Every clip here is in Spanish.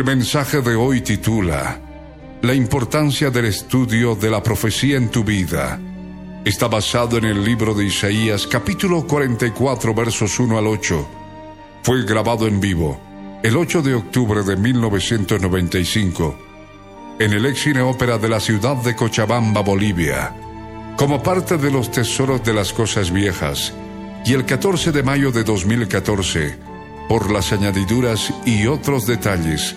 El mensaje de hoy titula La importancia del estudio de la profecía en tu vida. Está basado en el libro de Isaías capítulo 44 versos 1 al 8. Fue grabado en vivo el 8 de octubre de 1995 en el ex cine ópera de la ciudad de Cochabamba, Bolivia, como parte de los tesoros de las cosas viejas, y el 14 de mayo de 2014 por las añadiduras y otros detalles,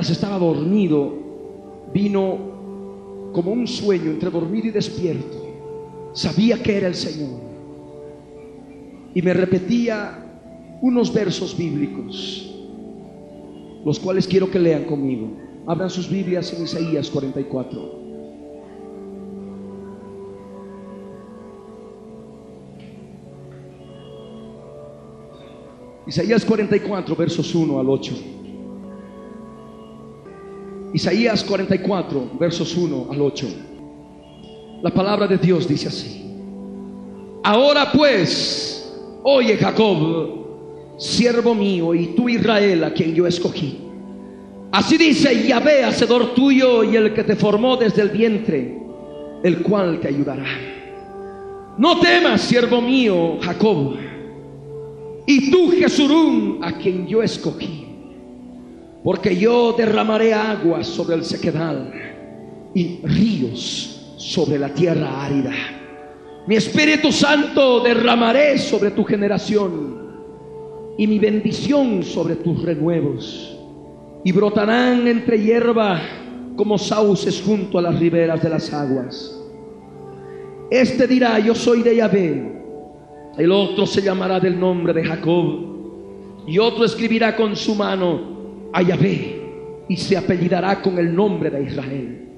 Estaba dormido, vino como un sueño entre dormido y despierto. Sabía que era el Señor. Y me repetía unos versos bíblicos, los cuales quiero que lean conmigo. Abran sus Biblias en Isaías 44. Isaías 44, versos 1 al 8. Isaías 44, versos 1 al 8. La palabra de Dios dice así. Ahora pues, oye Jacob, siervo mío, y tú Israel, a quien yo escogí. Así dice Yahvé, hacedor tuyo y el que te formó desde el vientre, el cual te ayudará. No temas, siervo mío, Jacob, y tú Jesurún, a quien yo escogí porque yo derramaré agua sobre el sequedal y ríos sobre la tierra árida. Mi Espíritu Santo derramaré sobre tu generación y mi bendición sobre tus renuevos. Y brotarán entre hierba como sauces junto a las riberas de las aguas. Este dirá, yo soy de Yahvé. El otro se llamará del nombre de Jacob. Y otro escribirá con su mano a Yahvé y se apellidará con el nombre de Israel.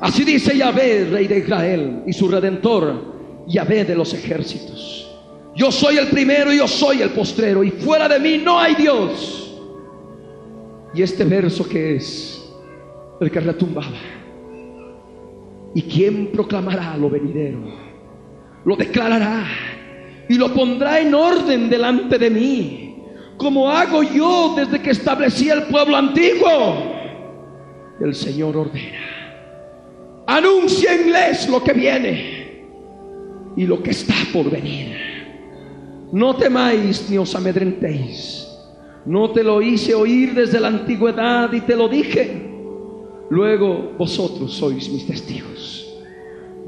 Así dice Yahvé, rey de Israel, y su redentor, Yahvé de los ejércitos. Yo soy el primero y yo soy el postrero, y fuera de mí no hay Dios. Y este verso que es el que retumbaba. ¿Y quién proclamará lo venidero? Lo declarará y lo pondrá en orden delante de mí como hago yo desde que establecí el pueblo antiguo. El Señor ordena. Anuncienles lo que viene y lo que está por venir. No temáis ni os amedrentéis. No te lo hice oír desde la antigüedad y te lo dije. Luego vosotros sois mis testigos.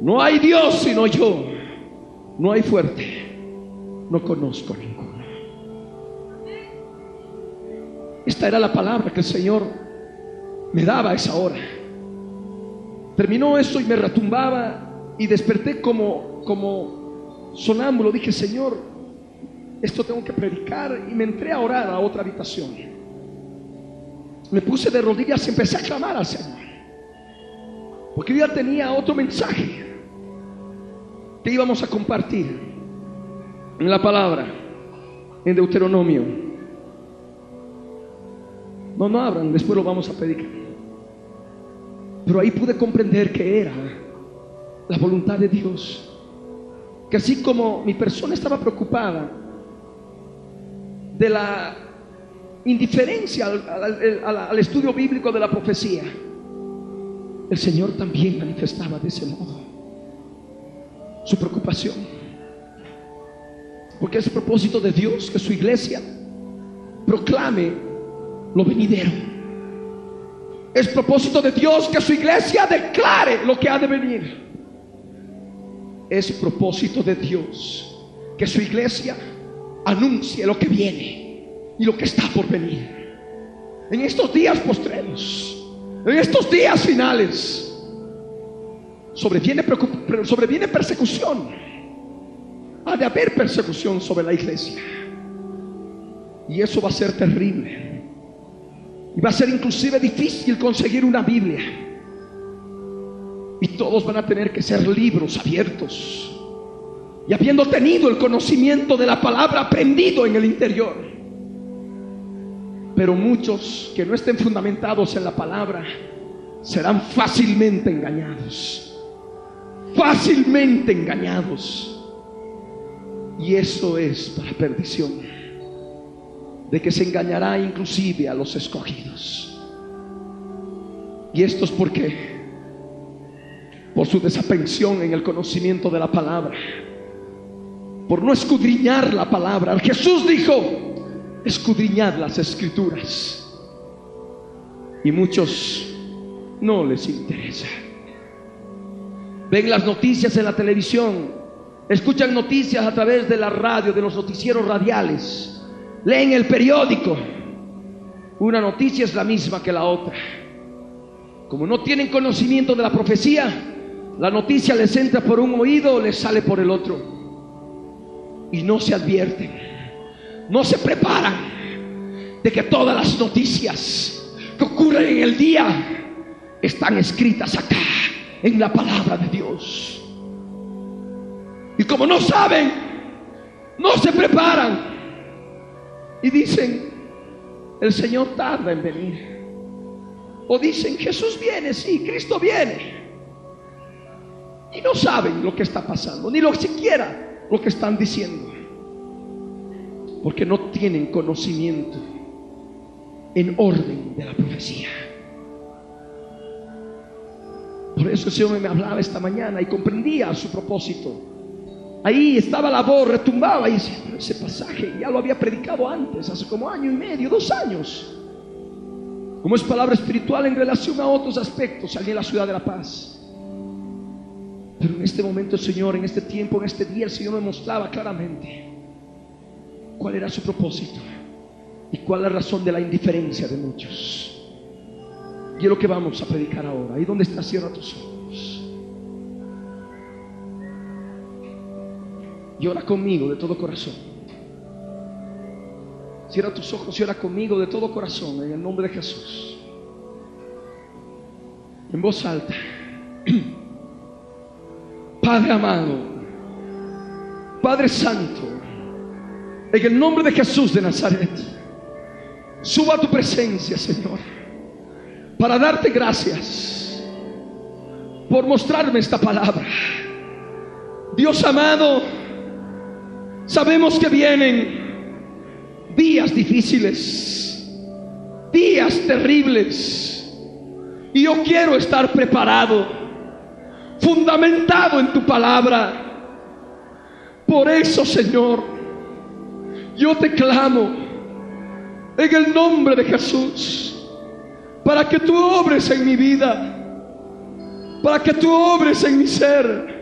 No hay Dios sino yo. No hay fuerte. No conozco ninguno. Esta era la palabra que el Señor me daba a esa hora. Terminó eso y me retumbaba y desperté como, como sonámbulo. Dije, Señor, esto tengo que predicar y me entré a orar a otra habitación. Me puse de rodillas y empecé a clamar al Señor. Porque yo ya tenía otro mensaje que íbamos a compartir en la palabra, en Deuteronomio no, no abran, después lo vamos a pedir. Pero ahí pude comprender que era la voluntad de Dios. Que así como mi persona estaba preocupada de la indiferencia al, estudio bíblico de la profecía, el Señor también manifestaba de ese modo su preocupación. Porque es propósito de Dios que su iglesia proclame lo venidero. Es propósito de Dios que su iglesia declare lo que ha de venir. Es propósito de Dios que su iglesia anuncie lo que viene y lo que está por venir. En estos días postreros, en estos días finales, sobreviene, sobreviene persecución. Ha de haber persecución sobre la iglesia. Y eso va a ser terrible. Y va a ser inclusive difícil conseguir una Biblia. Y todos van a tener que ser libros abiertos. Y habiendo tenido el conocimiento de la palabra aprendido en el interior. Pero muchos que no estén fundamentados en la palabra serán fácilmente engañados. Fácilmente engañados. Y eso es para perdición de que se engañará inclusive a los escogidos. ¿Y esto es por qué? Por su desapensión en el conocimiento de la palabra. Por no escudriñar la palabra. Jesús dijo, escudriñad las escrituras. Y muchos no les interesa. Ven las noticias en la televisión, escuchan noticias a través de la radio, de los noticieros radiales leen el periódico, una noticia es la misma que la otra. Como no tienen conocimiento de la profecía, la noticia les entra por un oído o les sale por el otro. Y no se advierten, no se preparan de que todas las noticias que ocurren en el día están escritas acá, en la palabra de Dios. Y como no saben, no se preparan y dicen, el Señor tarda en venir. O dicen, Jesús viene, sí, Cristo viene. Y no saben lo que está pasando, ni lo siquiera lo que están diciendo. Porque no tienen conocimiento en orden de la profecía. Por eso el Señor me hablaba esta mañana y comprendía su propósito. Ahí estaba la voz, retumbaba y decía, ese pasaje ya lo había predicado antes, hace como año y medio, dos años. Como es palabra espiritual en relación a otros aspectos, allí en la ciudad de La Paz. Pero en este momento, Señor, en este tiempo, en este día, el Señor me mostraba claramente cuál era su propósito y cuál la razón de la indiferencia de muchos. Y es lo que vamos a predicar ahora. Ahí donde está, cierra tus ojos. Y ora conmigo de todo corazón. Cierra tus ojos y ora conmigo de todo corazón en el nombre de Jesús. En voz alta. Padre amado, Padre Santo, en el nombre de Jesús de Nazaret, subo a tu presencia, Señor, para darte gracias por mostrarme esta palabra. Dios amado, Sabemos que vienen días difíciles, días terribles. Y yo quiero estar preparado, fundamentado en tu palabra. Por eso, Señor, yo te clamo en el nombre de Jesús, para que tú obres en mi vida, para que tú obres en mi ser.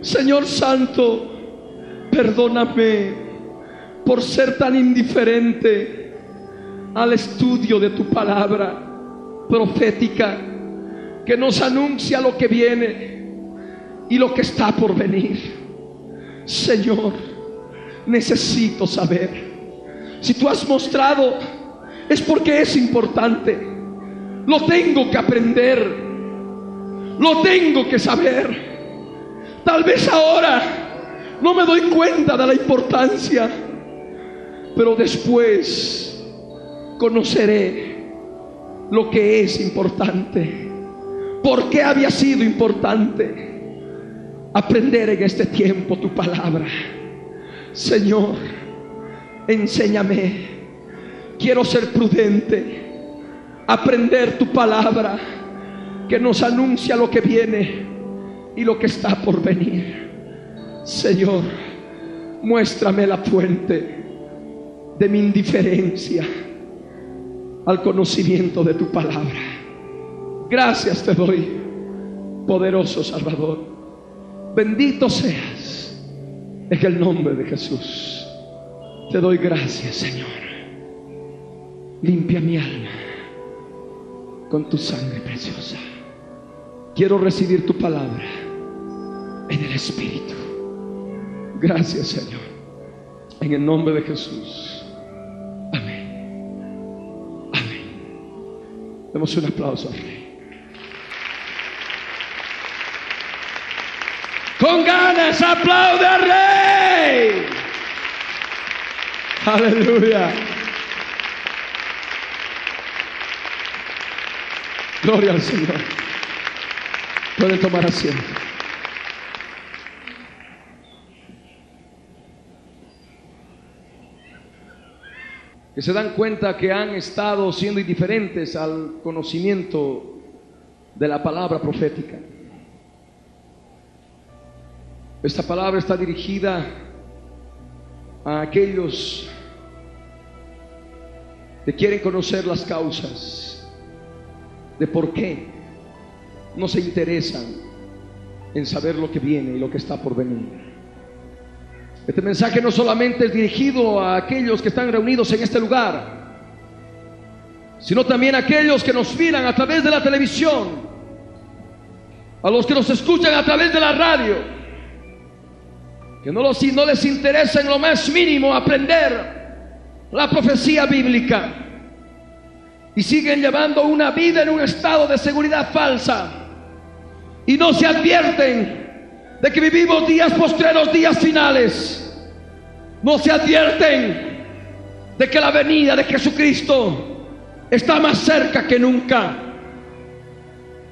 Señor Santo, Perdóname por ser tan indiferente al estudio de tu palabra profética que nos anuncia lo que viene y lo que está por venir. Señor, necesito saber. Si tú has mostrado, es porque es importante. Lo tengo que aprender. Lo tengo que saber. Tal vez ahora no me doy cuenta de la importancia, pero después conoceré lo que es importante. ¿Por qué había sido importante aprender en este tiempo tu palabra? Señor, enséñame. Quiero ser prudente, aprender tu palabra que nos anuncia lo que viene y lo que está por venir. Señor, muéstrame la fuente de mi indiferencia al conocimiento de tu palabra. Gracias te doy, poderoso Salvador. Bendito seas en el nombre de Jesús. Te doy gracias, Señor. Limpia mi alma con tu sangre preciosa. Quiero recibir tu palabra en el Espíritu. Gracias, Señor. En el nombre de Jesús. Amén. Amén. Demos un aplauso al Rey. Con ganas, aplaude al Rey. Aleluya. Gloria al Señor. Pueden tomar asiento. Que se dan cuenta que han estado siendo indiferentes al conocimiento de la palabra profética. Esta palabra está dirigida a aquellos que quieren conocer las causas de por qué no se interesan en saber lo que viene y lo que está por venir. Este mensaje no solamente es dirigido a aquellos que están reunidos en este lugar, sino también a aquellos que nos miran a través de la televisión, a los que nos escuchan a través de la radio, que no, los, no les interesa en lo más mínimo aprender la profecía bíblica y siguen llevando una vida en un estado de seguridad falsa y no se advierten de que vivimos días postreros, días finales. No se advierten de que la venida de Jesucristo está más cerca que nunca.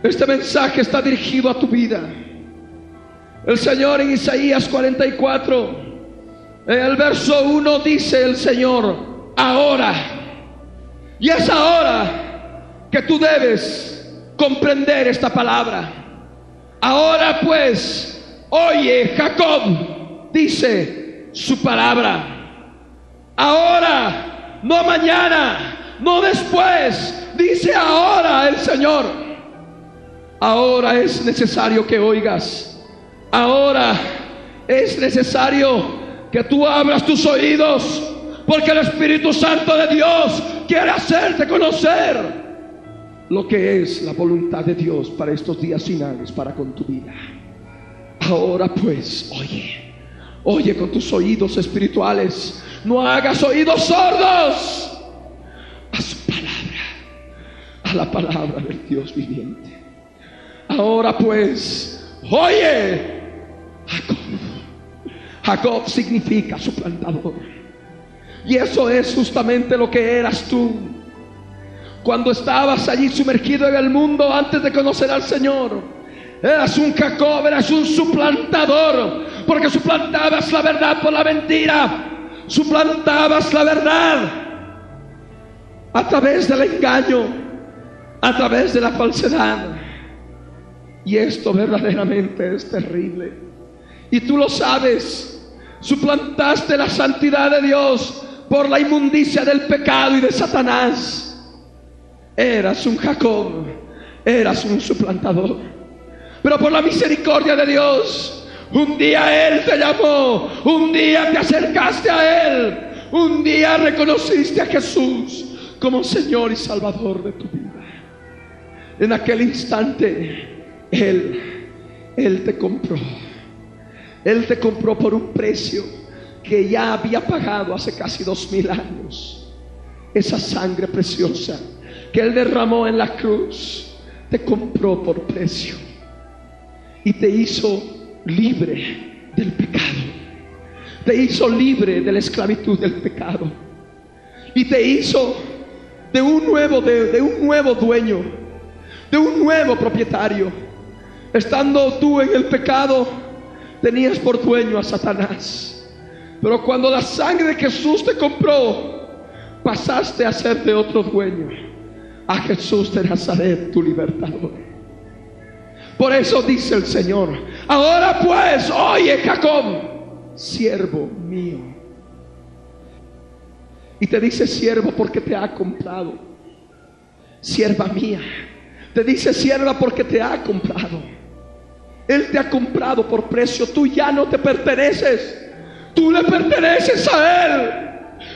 Este mensaje está dirigido a tu vida. El Señor en Isaías 44, en el verso 1 dice el Señor, ahora. Y es ahora que tú debes comprender esta palabra. Ahora pues, oye Jacob, dice su palabra. Ahora, no mañana, no después, dice ahora el Señor. Ahora es necesario que oigas. Ahora es necesario que tú abras tus oídos, porque el Espíritu Santo de Dios quiere hacerte conocer lo que es la voluntad de Dios para estos días finales, para con tu vida. Ahora pues, oye, oye con tus oídos espirituales, no hagas oídos sordos a su palabra, a la palabra del Dios viviente. Ahora pues, oye, Jacob. Jacob significa suplantador. Y eso es justamente lo que eras tú. Cuando estabas allí sumergido en el mundo antes de conocer al Señor. Eras un Jacob, eras un suplantador. Porque suplantabas la verdad por la mentira. Suplantabas la verdad a través del engaño, a través de la falsedad. Y esto verdaderamente es terrible. Y tú lo sabes. Suplantaste la santidad de Dios por la inmundicia del pecado y de Satanás. Eras un Jacob, eras un suplantador. Pero por la misericordia de Dios, un día Él te llamó, un día te acercaste a Él, un día reconociste a Jesús como Señor y Salvador de tu vida. En aquel instante, Él, Él te compró. Él te compró por un precio que ya había pagado hace casi dos mil años. Esa sangre preciosa que Él derramó en la cruz te compró por precio y te hizo libre del pecado. Te hizo libre de la esclavitud del pecado y te hizo de un nuevo de, de un nuevo dueño, de un nuevo propietario. Estando tú en el pecado, tenías por dueño a Satanás. Pero cuando la sangre de Jesús te compró, pasaste a ser de otro dueño, a Jesús de Nazaret, tu libertador. Por eso dice el Señor, ahora pues, oye Jacob, siervo mío. Y te dice siervo porque te ha comprado. Sierva mía. Te dice sierva porque te ha comprado. Él te ha comprado por precio. Tú ya no te perteneces. Tú le perteneces a Él.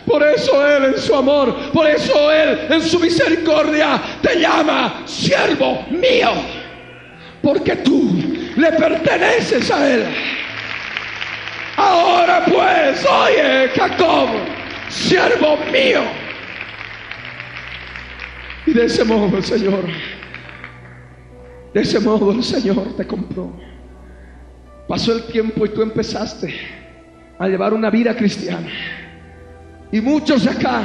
Por eso Él en su amor, por eso Él en su misericordia te llama siervo mío. Porque tú le perteneces a Él. Ahora pues, oye Jacob, siervo mío. Y de ese modo el Señor, de ese modo el Señor te compró. Pasó el tiempo y tú empezaste a llevar una vida cristiana. Y muchos de acá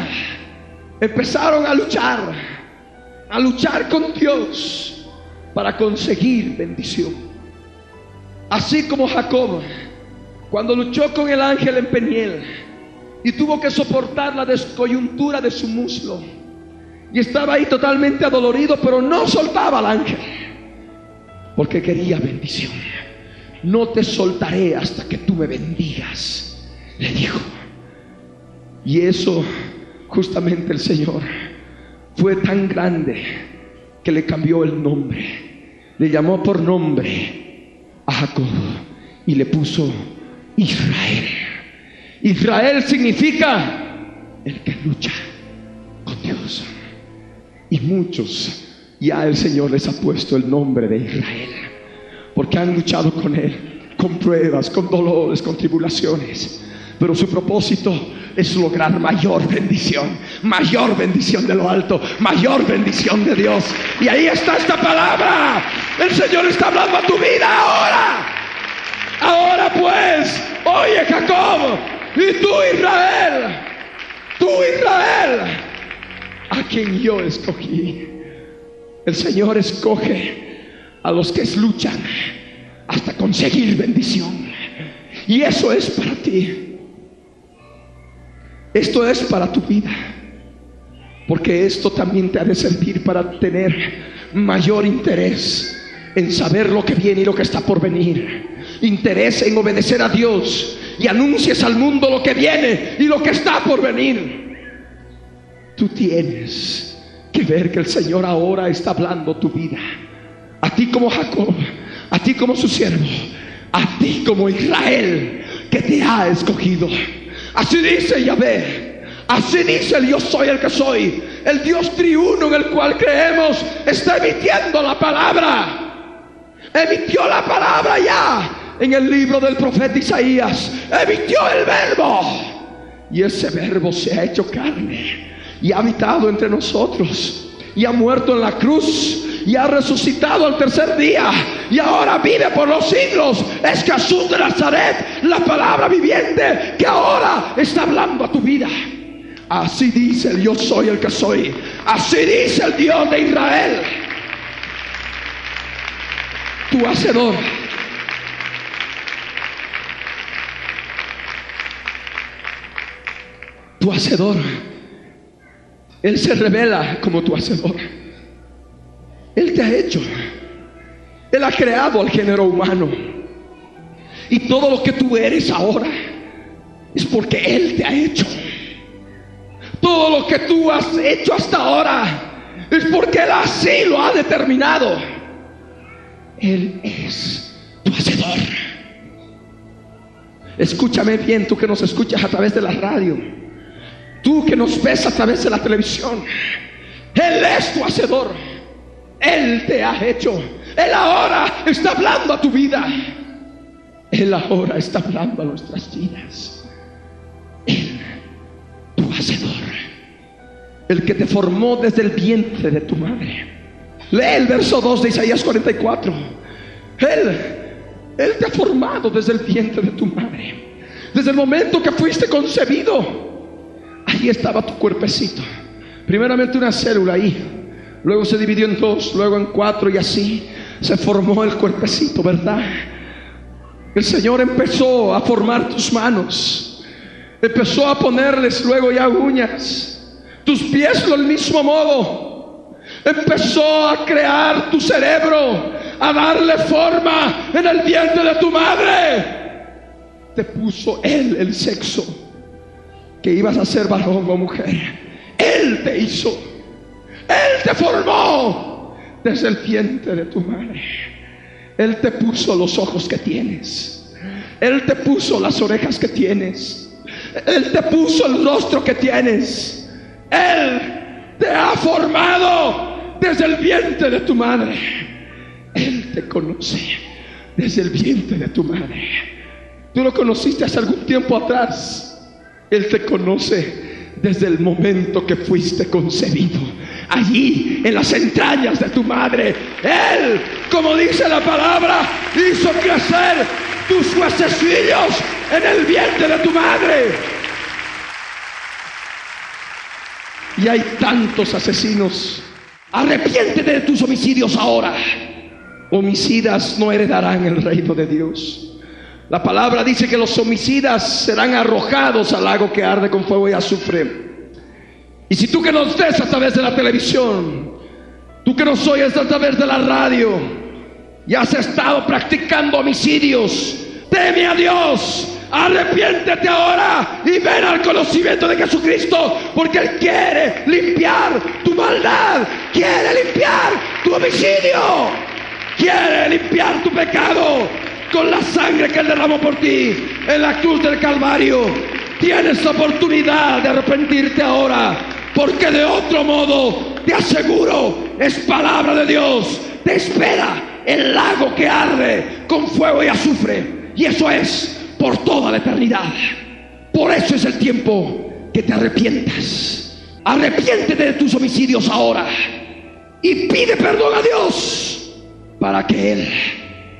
empezaron a luchar, a luchar con Dios para conseguir bendición. Así como Jacob, cuando luchó con el ángel en Peniel y tuvo que soportar la descoyuntura de su muslo, y estaba ahí totalmente adolorido, pero no soltaba al ángel, porque quería bendición. No te soltaré hasta que tú me bendigas, le dijo. Y eso justamente el Señor fue tan grande que le cambió el nombre. Le llamó por nombre a Jacob y le puso Israel. Israel significa el que lucha con Dios. Y muchos ya el Señor les ha puesto el nombre de Israel. Porque han luchado con Él, con pruebas, con dolores, con tribulaciones. Pero su propósito es lograr mayor bendición, mayor bendición de lo alto, mayor bendición de Dios. Y ahí está esta palabra. El Señor está hablando a tu vida ahora. Ahora pues, oye Jacob, y tú Israel, tú Israel, a quien yo escogí. El Señor escoge a los que luchan hasta conseguir bendición. Y eso es para ti. Esto es para tu vida. Porque esto también te ha de servir para tener mayor interés en saber lo que viene y lo que está por venir. Interés en obedecer a Dios y anuncies al mundo lo que viene y lo que está por venir. Tú tienes que ver que el Señor ahora está hablando tu vida. A ti como Jacob, a ti como su siervo, a ti como Israel que te ha escogido. Así dice Yahvé. Así dice el yo soy el que soy. El Dios triuno en el cual creemos está emitiendo la palabra. Emitió la palabra ya en el libro del profeta Isaías. Emitió el verbo. Y ese verbo se ha hecho carne y ha habitado entre nosotros. Y ha muerto en la cruz y ha resucitado al tercer día y ahora vive por los siglos. Es Jesús de Nazaret, la palabra viviente que ahora está hablando a tu vida. Así dice el yo soy el que soy. Así dice el Dios de Israel. Tu hacedor. Tu hacedor. Él se revela como tu hacedor. Él te ha hecho. Él ha creado al género humano. Y todo lo que tú eres ahora es porque Él te ha hecho. Todo lo que tú has hecho hasta ahora es porque Él así lo ha determinado. Él es tu hacedor. Escúchame bien, tú que nos escuchas a través de la radio, tú que nos ves a través de la televisión. Él es tu hacedor. Él te ha hecho. Él ahora está hablando a tu vida. Él ahora está hablando a nuestras vidas. Él, tu hacedor. El que te formó desde el vientre de tu madre. Lee el verso 2 de Isaías 44. Él, Él te ha formado desde el vientre de tu madre. Desde el momento que fuiste concebido. Ahí estaba tu cuerpecito. Primeramente una célula ahí luego se dividió en dos, luego en cuatro y así se formó el cuerpecito, ¿verdad? El Señor empezó a formar tus manos, empezó a ponerles luego ya uñas, tus pies del mismo modo, empezó a crear tu cerebro, a darle forma en el vientre de tu madre, te puso Él el sexo, que ibas a ser varón o mujer. Él te hizo, Él te formó desde el vientre de tu madre. Él te puso los ojos que tienes. Él te puso las orejas que tienes. Él te puso el rostro que tienes. Él te ha formado desde el vientre de tu madre. Él te conoce desde el vientre de tu madre. Tú lo conociste hace algún tiempo atrás. Él te conoce desde el momento que fuiste concebido. Allí, en las entrañas de tu madre. Él, como dice la palabra, hizo crecer tus huesecillos en el vientre de tu madre. Y hay tantos asesinos. Arrepiéntete de tus homicidios ahora. Homicidas no heredarán el reino de Dios. La palabra dice que los homicidas serán arrojados al lago que arde con fuego y azufre. Y si tú que nos ves a través de la televisión, tú que nos oyes a través de la radio, y has estado practicando homicidios, teme a Dios, arrepiéntete ahora y ven al conocimiento de Jesucristo, porque Él quiere limpiar tu maldad, quiere limpiar tu homicidio, quiere limpiar tu pecado con la sangre que Él derramó por ti en la cruz del Calvario. Tienes oportunidad de arrepentirte ahora, porque de otro modo, te aseguro, es palabra de Dios, te espera el lago que arde con fuego y azufre. Y eso es por toda la eternidad. Por eso es el tiempo que te arrepientas. Arrepiéntete de tus homicidios ahora y pide perdón a Dios para que Él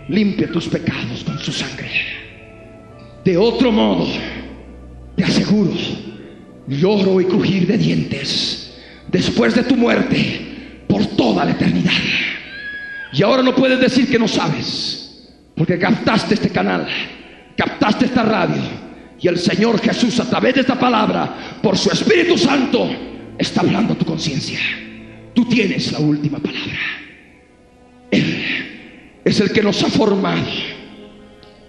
limpie tus pecados con su sangre. De otro modo, te aseguro, lloro y crujir de dientes después de tu muerte por toda la eternidad. Y ahora no puedes decir que no sabes, porque captaste este canal, captaste esta radio, y el Señor Jesús a través de esta palabra, por su Espíritu Santo, está hablando a tu conciencia. Tú tienes la última palabra. Él es el que nos ha formado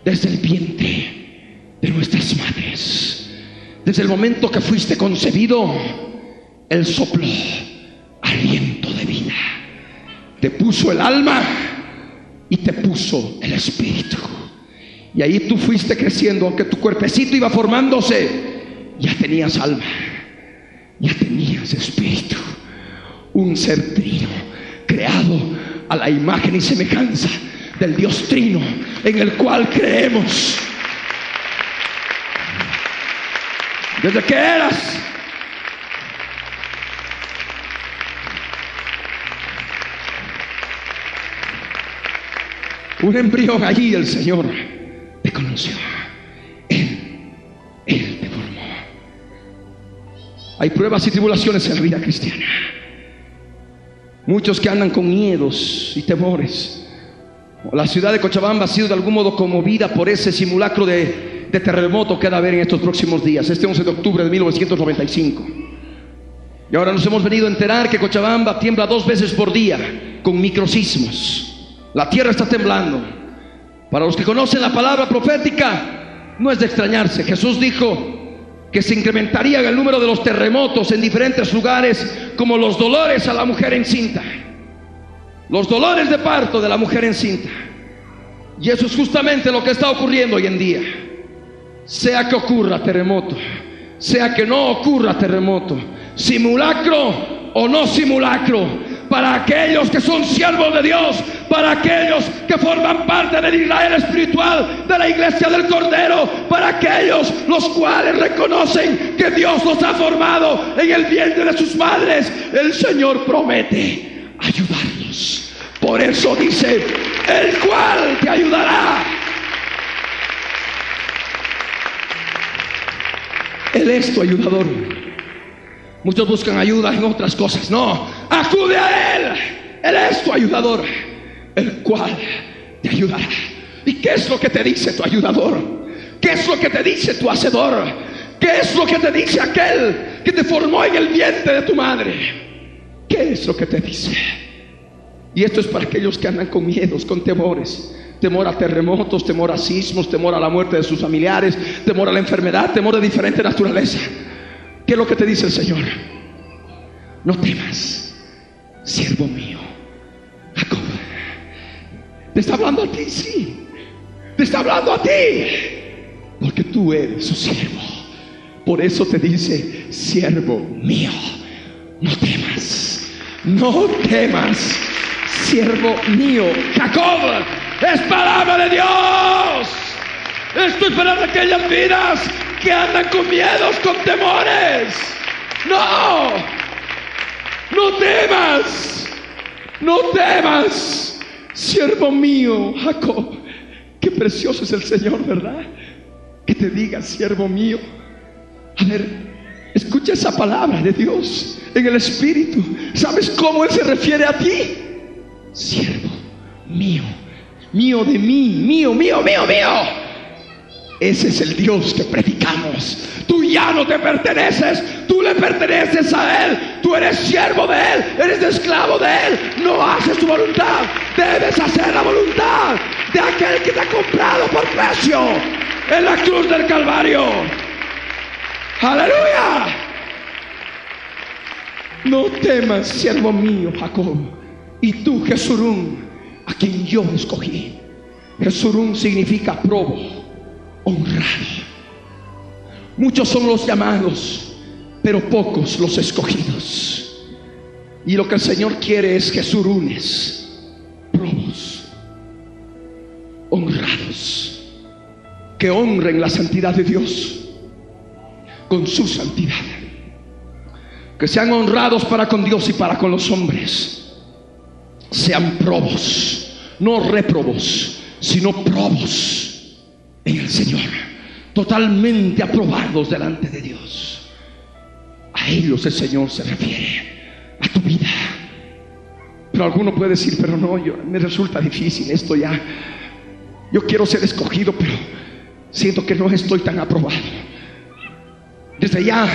desde el vientre de nuestras madres. Desde el momento que fuiste concebido, Él sopló aliento de vida. Te puso el alma y te puso el espíritu. Y ahí tú fuiste creciendo, aunque tu cuerpecito iba formándose, ya tenías alma, ya tenías espíritu. Un ser trino, creado a la imagen y semejanza del Dios trino en el cual creemos. Desde que eras un embrión allí, el Señor te conoció. Él, Él te formó. Hay pruebas y tribulaciones en la vida cristiana. Muchos que andan con miedos y temores. La ciudad de Cochabamba ha sido de algún modo conmovida por ese simulacro de, terremoto que ha de haber en estos próximos días, este 11 de octubre de 1995. Y ahora nos hemos venido a enterar que Cochabamba tiembla dos veces por día con microsismos. La tierra está temblando. Para los que conocen la palabra profética, no es de extrañarse. Jesús dijo que se incrementaría el número de los terremotos en diferentes lugares, como los dolores a la mujer encinta, los dolores de parto de la mujer encinta. Y eso es justamente lo que está ocurriendo hoy en día. Sea que ocurra terremoto, sea que no ocurra terremoto, simulacro o no simulacro, para aquellos que son siervos de Dios, para aquellos que forman parte del Israel espiritual, de la iglesia del Cordero, para aquellos los cuales reconocen que Dios los ha formado en el vientre de sus madres. El Señor promete ayudarlos. Por eso dice, el cual te ayudará. Él es tu ayudador. Muchos buscan ayuda en otras cosas. No, acude a Él. Él es tu ayudador, el cual te ayudará. ¿Y qué es lo que te dice tu ayudador? ¿Qué es lo que te dice tu hacedor? ¿Qué es lo que te dice aquel que te formó en el vientre de tu madre? ¿Qué es lo que te dice? Y esto es para aquellos que andan con miedos, con temores. Temor a terremotos, temor a sismos, temor a la muerte de sus familiares, temor a la enfermedad, temor de diferente naturaleza. ¿Qué es lo que te dice el Señor? No temas, siervo mío. Jacob. Te está hablando a ti, sí. Te está hablando a ti. Porque tú eres su siervo. Por eso te dice, siervo mío, no temas. No temas, siervo mío. Jacob, es palabra de Dios. Esto es para aquellas vidas que andan con miedos, con temores. No, no temas, no temas, siervo mío, Jacob. Qué precioso es el Señor, ¿verdad? Que te diga, siervo mío. A ver, escucha esa palabra de Dios en el Espíritu. ¿Sabes cómo Él se refiere a ti? Siervo mío, mío de mí, mío, mío, mío, mío. Ese es el Dios que predicamos. Tú ya no te perteneces, tú le perteneces a Él, tú eres siervo de Él, eres esclavo de Él, no haces tu voluntad, debes hacer la voluntad de aquel que te ha comprado por precio en la cruz del Calvario. Aleluya. No temas, siervo mío, Jacob, y tú, Jesurún, a quien yo escogí. Jesurún significa probo honrado. Muchos son los llamados, pero pocos los escogidos. Y lo que el Señor quiere es que surunes, probos, honrados, que honren la santidad de Dios con su santidad. Que sean honrados para con Dios y para con los hombres. Sean probos, no reprobos, sino probos en el Señor, totalmente aprobados delante de Dios. A ellos el Señor se refiere, a tu vida. Pero alguno puede decir, pero no, yo, me resulta difícil esto ya. Yo quiero ser escogido, pero siento que no estoy tan aprobado. Desde ya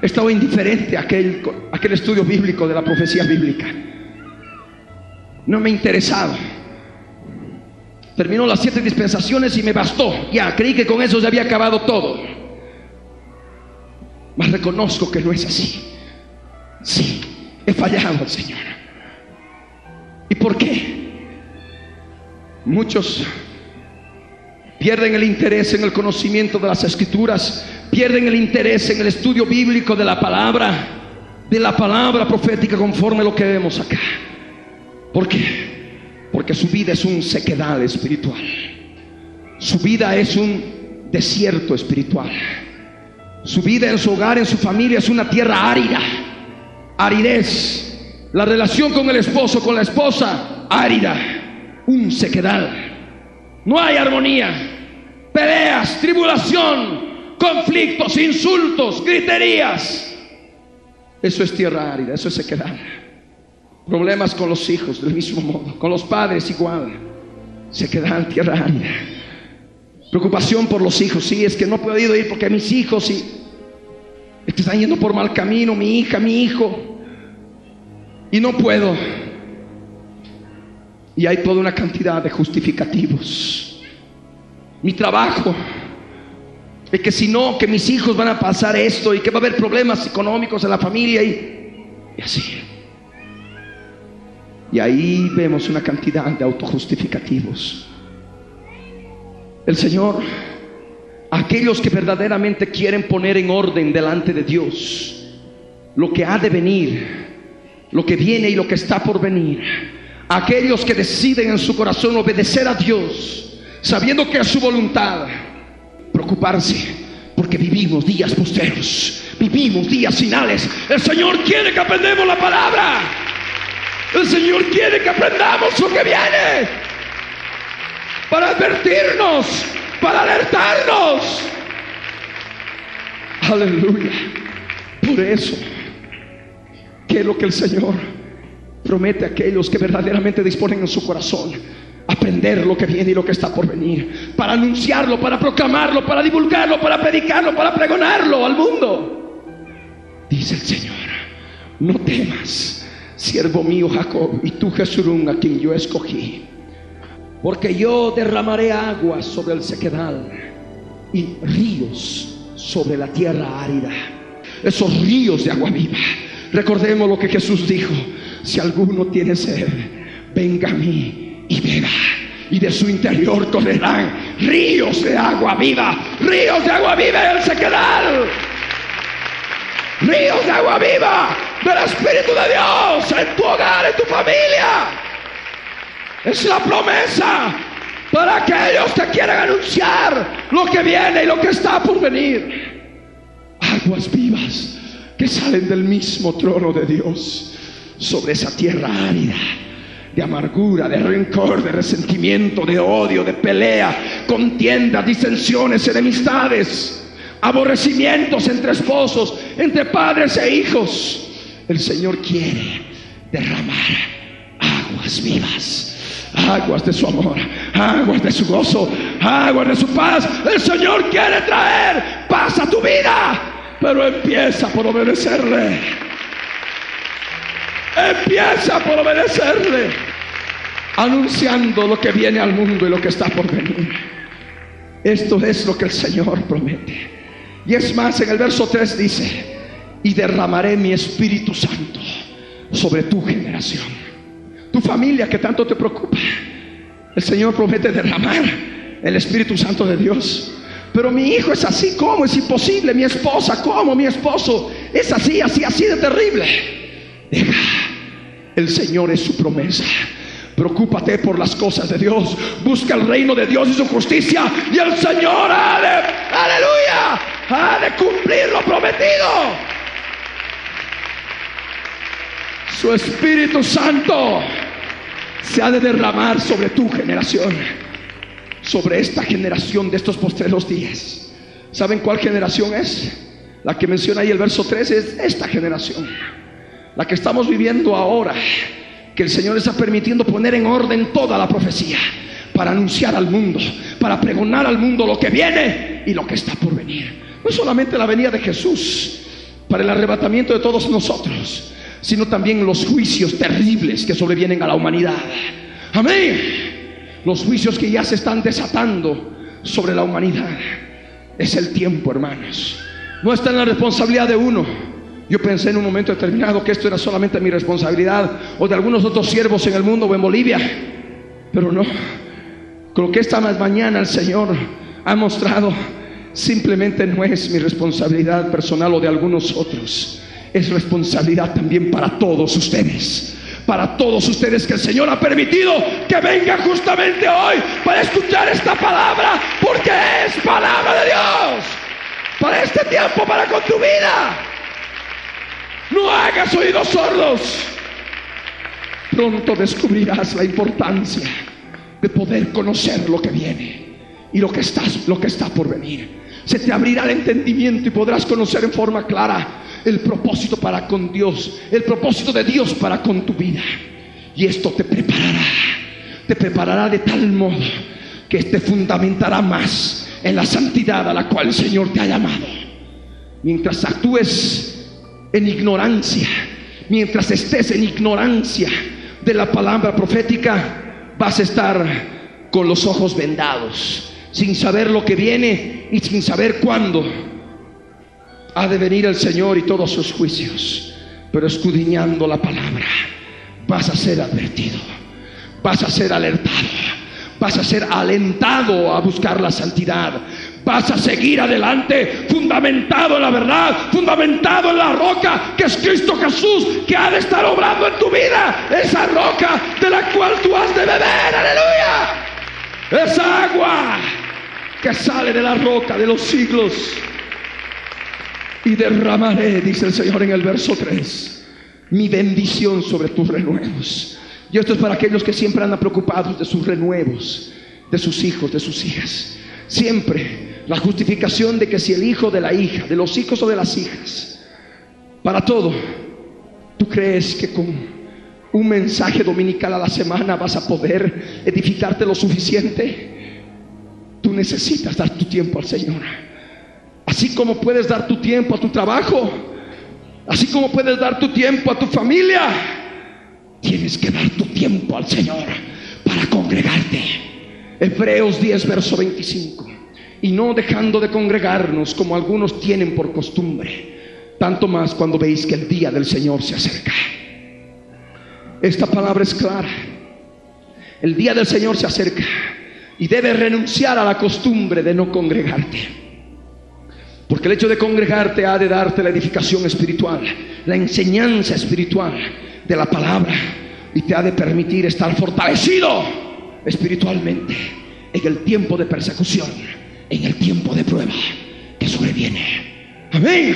he estado indiferente a aquel estudio bíblico de la profecía bíblica. No me ha interesado. Terminó las siete dispensaciones y me bastó. Ya, creí que con eso se había acabado todo. Mas reconozco que no es así. Sí, he fallado al Señor. ¿Y por qué? Muchos pierden el interés en el conocimiento de las escrituras, pierden el interés en el estudio bíblico de la palabra, de la palabra profética conforme lo que vemos acá. ¿Por qué? Porque su vida es un sequedal espiritual. Su vida es un desierto espiritual. Su vida en su hogar, en su familia es una tierra árida. Aridez. La relación con el esposo, con la esposa, árida. Un sequedal. No hay armonía. Peleas, tribulación, conflictos, insultos, griterías. Eso es tierra árida, eso es sequedad. Problemas con los hijos del mismo modo, con los padres igual. Se quedan tierra. Preocupación por los hijos, sí, es que no he podido ir porque mis hijos sí, están yendo por mal camino, mi hija, mi hijo, y no puedo. Y hay toda una cantidad de justificativos. Mi trabajo, es que si no, que mis hijos van a pasar esto y que va a haber problemas económicos en la familia y, y así. Y ahí vemos una cantidad de autojustificativos. El Señor, aquellos que verdaderamente quieren poner en orden delante de Dios lo que ha de venir, lo que viene y lo que está por venir, aquellos que deciden en su corazón obedecer a Dios, sabiendo que es su voluntad, preocuparse porque vivimos días posteros, vivimos días finales. El Señor quiere que aprendamos la palabra. El Señor quiere que aprendamos lo que viene para advertirnos, para alertarnos. Aleluya. Por eso, ¿qué es lo que el Señor promete a aquellos que verdaderamente disponen en su corazón? Aprender lo que viene y lo que está por venir, para anunciarlo, para proclamarlo, para divulgarlo, para predicarlo, para pregonarlo al mundo. Dice el Señor, no temas siervo mío Jacob, y tú Jesurún, a quien yo escogí. Porque yo derramaré agua sobre el sequedal y ríos sobre la tierra árida. Esos ríos de agua viva. Recordemos lo que Jesús dijo. Si alguno tiene sed, venga a mí y beba. Y de su interior correrán ríos de agua viva. Ríos de agua viva en el sequedal. Ríos de agua viva del Espíritu de Dios en tu hogar, en tu familia. Es la promesa para aquellos que quieran anunciar lo que viene y lo que está por venir. Aguas vivas que salen del mismo trono de Dios sobre esa tierra árida de amargura, de rencor, de resentimiento, de odio, de pelea, contiendas, disensiones, enemistades, aborrecimientos entre esposos, entre padres e hijos. El Señor quiere derramar aguas vivas, aguas de su amor, aguas de su gozo, aguas de su paz. El Señor quiere traer paz a tu vida, pero empieza por obedecerle. Empieza por obedecerle, anunciando lo que viene al mundo y lo que está por venir. Esto es lo que el Señor promete. Y es más, en el verso 3 dice, y derramaré mi Espíritu Santo sobre tu generación. Tu familia que tanto te preocupa. El Señor promete derramar el Espíritu Santo de Dios. Pero mi hijo es así como es imposible. Mi esposa como mi esposo es así, así, así de terrible. Deja, el Señor es su promesa. Preocúpate por las cosas de Dios. Busca el reino de Dios y su justicia. Y el Señor ha de, aleluya, ha de cumplir lo prometido. Su Espíritu Santo se ha de derramar sobre tu generación, sobre esta generación de estos postreros días. ¿Saben cuál generación es? La que menciona ahí el verso 13 es esta generación, la que estamos viviendo ahora, que el Señor está permitiendo poner en orden toda la profecía para anunciar al mundo, para pregonar al mundo lo que viene y lo que está por venir. No solamente la venida de Jesús, para el arrebatamiento de todos nosotros, sino también los juicios terribles que sobrevienen a la humanidad. Amén. Los juicios que ya se están desatando sobre la humanidad. Es el tiempo, hermanos. No está en la responsabilidad de uno. Yo pensé en un momento determinado que esto era solamente mi responsabilidad o de algunos otros siervos en el mundo o en Bolivia. Pero no. Creo que esta mañana el Señor ha mostrado simplemente no es mi responsabilidad personal o de algunos otros es responsabilidad también para todos ustedes. Para todos ustedes que el Señor ha permitido que vengan justamente hoy para escuchar esta palabra, porque es palabra de Dios. Para este tiempo, para con tu vida. No hagas oídos sordos. Pronto descubrirás la importancia de poder conocer lo que viene y lo que estás, lo que está por venir. Se te abrirá el entendimiento y podrás conocer en forma clara el propósito para con Dios, el propósito de Dios para con tu vida. Y esto te preparará, te preparará de tal modo que te fundamentará más en la santidad a la cual el Señor te ha llamado. Mientras actúes en ignorancia, mientras estés en ignorancia de la palabra profética, vas a estar con los ojos vendados, sin saber lo que viene y sin saber cuándo. Ha de venir el Señor y todos sus juicios, pero escudriñando la palabra, vas a ser advertido, vas a ser alertado, vas a ser alentado a buscar la santidad, vas a seguir adelante fundamentado en la verdad, fundamentado en la roca que es Cristo Jesús, que ha de estar obrando en tu vida, esa roca de la cual tú has de beber, aleluya, esa agua que sale de la roca de los siglos y derramaré, dice el Señor en el verso 3, mi bendición sobre tus renuevos. Y esto es para aquellos que siempre andan preocupados de sus renuevos, de sus hijos, de sus hijas. Siempre la justificación de que si el hijo de la hija, de los hijos o de las hijas, para todo, tú crees que con un mensaje dominical a la semana vas a poder edificarte lo suficiente, tú necesitas dar tu tiempo al Señor. Así como puedes dar tu tiempo a tu trabajo, así como puedes dar tu tiempo a tu familia, tienes que dar tu tiempo al Señor para congregarte. Hebreos 10, verso 25. Y no dejando de congregarnos como algunos tienen por costumbre, tanto más cuando veis que el día del Señor se acerca. Esta palabra es clara. El día del Señor se acerca y debes renunciar a la costumbre de no congregarte. Porque el hecho de congregarte ha de darte la edificación espiritual, la enseñanza espiritual de la palabra y te ha de permitir estar fortalecido espiritualmente en el tiempo de persecución, en el tiempo de prueba que sobreviene. Amén.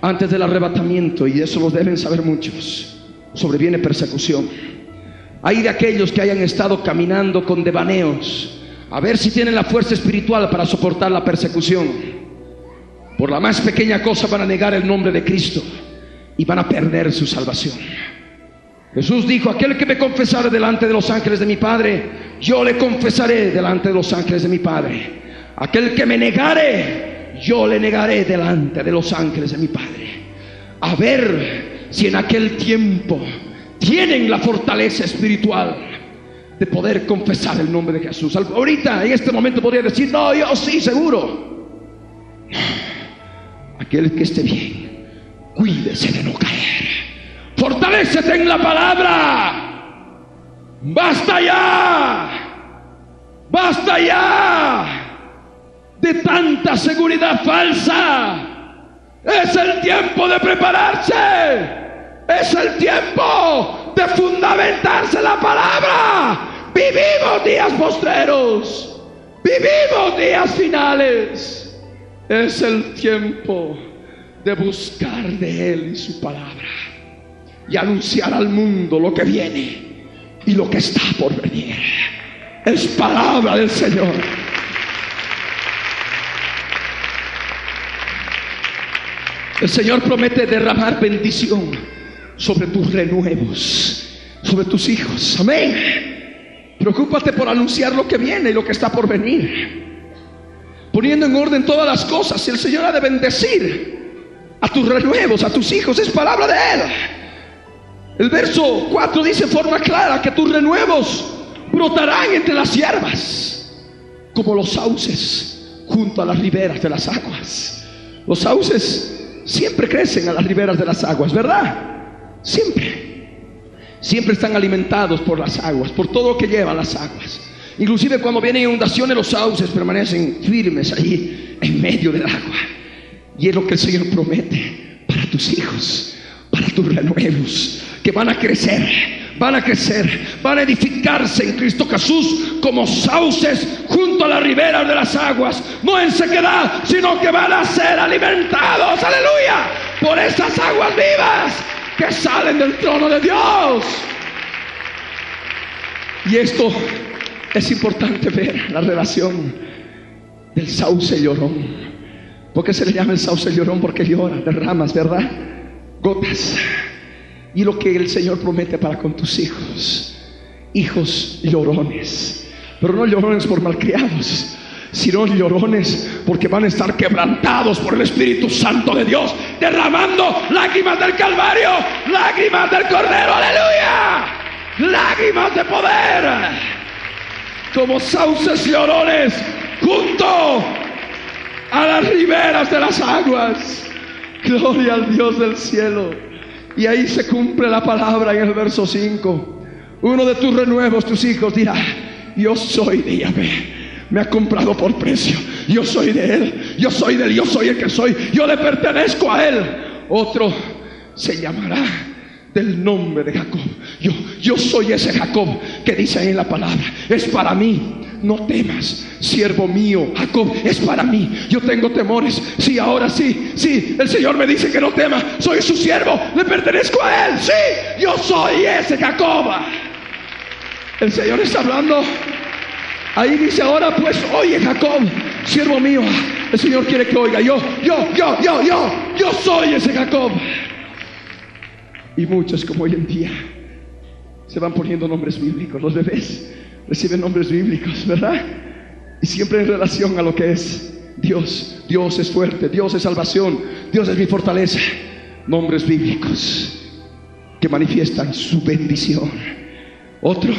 Antes del arrebatamiento, y eso lo deben saber muchos, sobreviene persecución. Hay de aquellos que hayan estado caminando con devaneos, a ver si tienen la fuerza espiritual para soportar la persecución. Por la más pequeña cosa van a negar el nombre de Cristo y van a perder su salvación. Jesús dijo, aquel que me confesare delante de los ángeles de mi Padre, yo le confesaré delante de los ángeles de mi Padre. Aquel que me negare, yo le negaré delante de los ángeles de mi Padre. A ver si en aquel tiempo tienen la fortaleza espiritual de poder confesar el nombre de Jesús. Ahorita, en este momento, podría decir, no, yo sí, seguro. Aquel que esté bien, cuídese de no caer. Fortalecete en la palabra. Basta ya. Basta ya de tanta seguridad falsa. Es el tiempo de prepararse. Es el tiempo de fundamentarse la palabra. Vivimos días postreros. Vivimos días finales. Es el tiempo de buscar de Él y su palabra y anunciar al mundo lo que viene y lo que está por venir. Es palabra del Señor. El Señor promete derramar bendición sobre tus renuevos, sobre tus hijos. Amén. Preocúpate por anunciar lo que viene y lo que está por venir. Poniendo en orden todas las cosas. Y el Señor ha de bendecir a tus renuevos, a tus hijos. Es palabra de Él. El verso 4 dice en forma clara que tus renuevos brotarán entre las hierbas, como los sauces junto a las riberas de las aguas. Los sauces siempre crecen a las riberas de las aguas, ¿verdad? Siempre. Siempre están alimentados por las aguas, por todo lo que llevan las aguas. Inclusive cuando vienen inundaciones, los sauces permanecen firmes allí en medio del agua. Y es lo que el Señor promete para tus hijos, para tus renuevos, que van a crecer, van a crecer, van a edificarse en Cristo Jesús como sauces junto a las riberas de las aguas, no en sequedad, sino que van a ser alimentados, aleluya, por esas aguas vivas que salen del trono de Dios. Y esto es importante ver la relación del sauce llorón. ¿Por qué se le llama el sauce llorón? Porque llora, derramas, ¿verdad? Gotas. Y lo que el Señor promete para con tus hijos. Hijos llorones. Pero no llorones por malcriados, sino llorones porque van a estar quebrantados por el Espíritu Santo de Dios, derramando lágrimas del Calvario, lágrimas del Cordero, aleluya, lágrimas de poder, como sauces llorones junto a las riberas de las aguas. Gloria al Dios del cielo. Y ahí se cumple la palabra en el verso 5. Uno de tus renuevos, tus hijos, dirá, yo soy de Yahvé. Me ha comprado por precio. Yo soy de Él. Yo soy de Él. Yo soy el que soy. Yo le pertenezco a Él. Otro se llamará del nombre de Jacob. Yo, yo soy ese Jacob que dice ahí en la palabra. Es para mí. No temas, siervo mío, Jacob, es para mí. Yo tengo temores. Sí, ahora sí, sí. El Señor me dice que no tema. Soy su siervo, le pertenezco a Él. Sí, yo soy ese Jacob. El Señor está hablando. Ahí dice ahora, pues, oye Jacob, siervo mío. El Señor quiere que oiga. Yo, yo, yo, yo, yo, yo soy ese Jacob. Y muchos como hoy en día se van poniendo nombres bíblicos. Los bebés reciben nombres bíblicos, ¿verdad? Y siempre en relación a lo que es Dios. Dios es fuerte, Dios es salvación, Dios es mi fortaleza. Nombres bíblicos que manifiestan su bendición. Otro